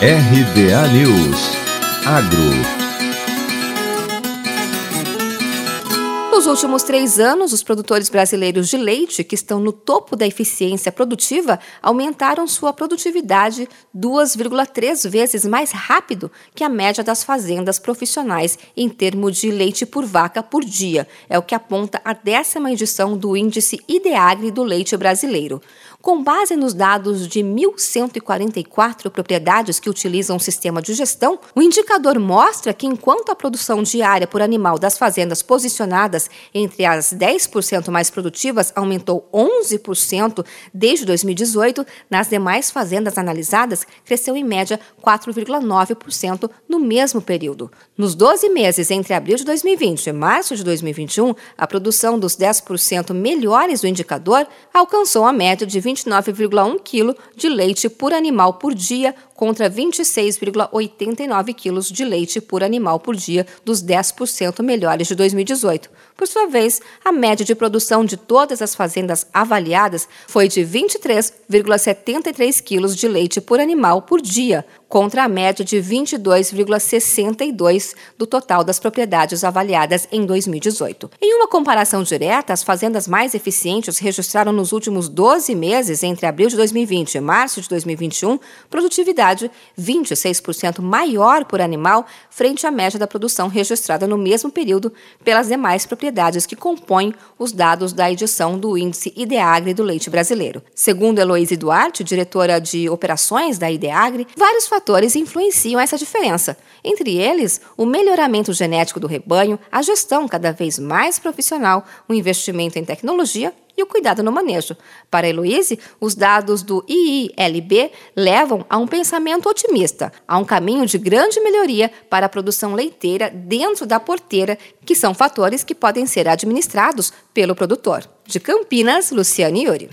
RBA News. Agro Nos últimos três anos, os produtores brasileiros de leite, que estão no topo da eficiência produtiva, aumentaram sua produtividade 2,3 vezes mais rápido que a média das fazendas profissionais em termos de leite por vaca por dia. É o que aponta a décima edição do Índice Ideagri do Leite Brasileiro. Com base nos dados de 1.144 propriedades que utilizam o sistema de gestão, o indicador mostra que, enquanto a produção diária por animal das fazendas posicionadas entre as 10% mais produtivas aumentou 11% desde 2018, nas demais fazendas analisadas cresceu em média 4,9% no mesmo período. Nos 12 meses entre abril de 2020 e março de 2021, a produção dos 10% melhores do indicador alcançou a média de 29,1 kg de leite por animal por dia, contra 26,89 quilos de leite por animal por dia dos 10% melhores de 2018. Por sua vez, a média de produção de todas as fazendas avaliadas foi de 23,73 quilos de leite por animal por dia, contra a média de 22,62 do total das propriedades avaliadas em 2018. Em uma comparação direta, as fazendas mais eficientes registraram nos últimos 12 meses, entre abril de 2020 e março de 2021, produtividade 26% maior por animal frente à média da produção registrada no mesmo período pelas demais propriedades que compõem os dados da edição do Índice Ideagri do Leite Brasileiro. Segundo Heloíse Duarte, diretora de operações da Ideagri, vários fatores influenciam essa diferença. Entre eles, o melhoramento genético do rebanho, a gestão cada vez mais profissional, o investimento em tecnologia e o cuidado no manejo. Para Heloíse, os dados do IILB levam a um pensamento otimista, a um caminho de grande melhoria para a produção leiteira dentro da porteira, que são fatores que podem ser administrados pelo produtor. De Campinas, Luciane Iuri.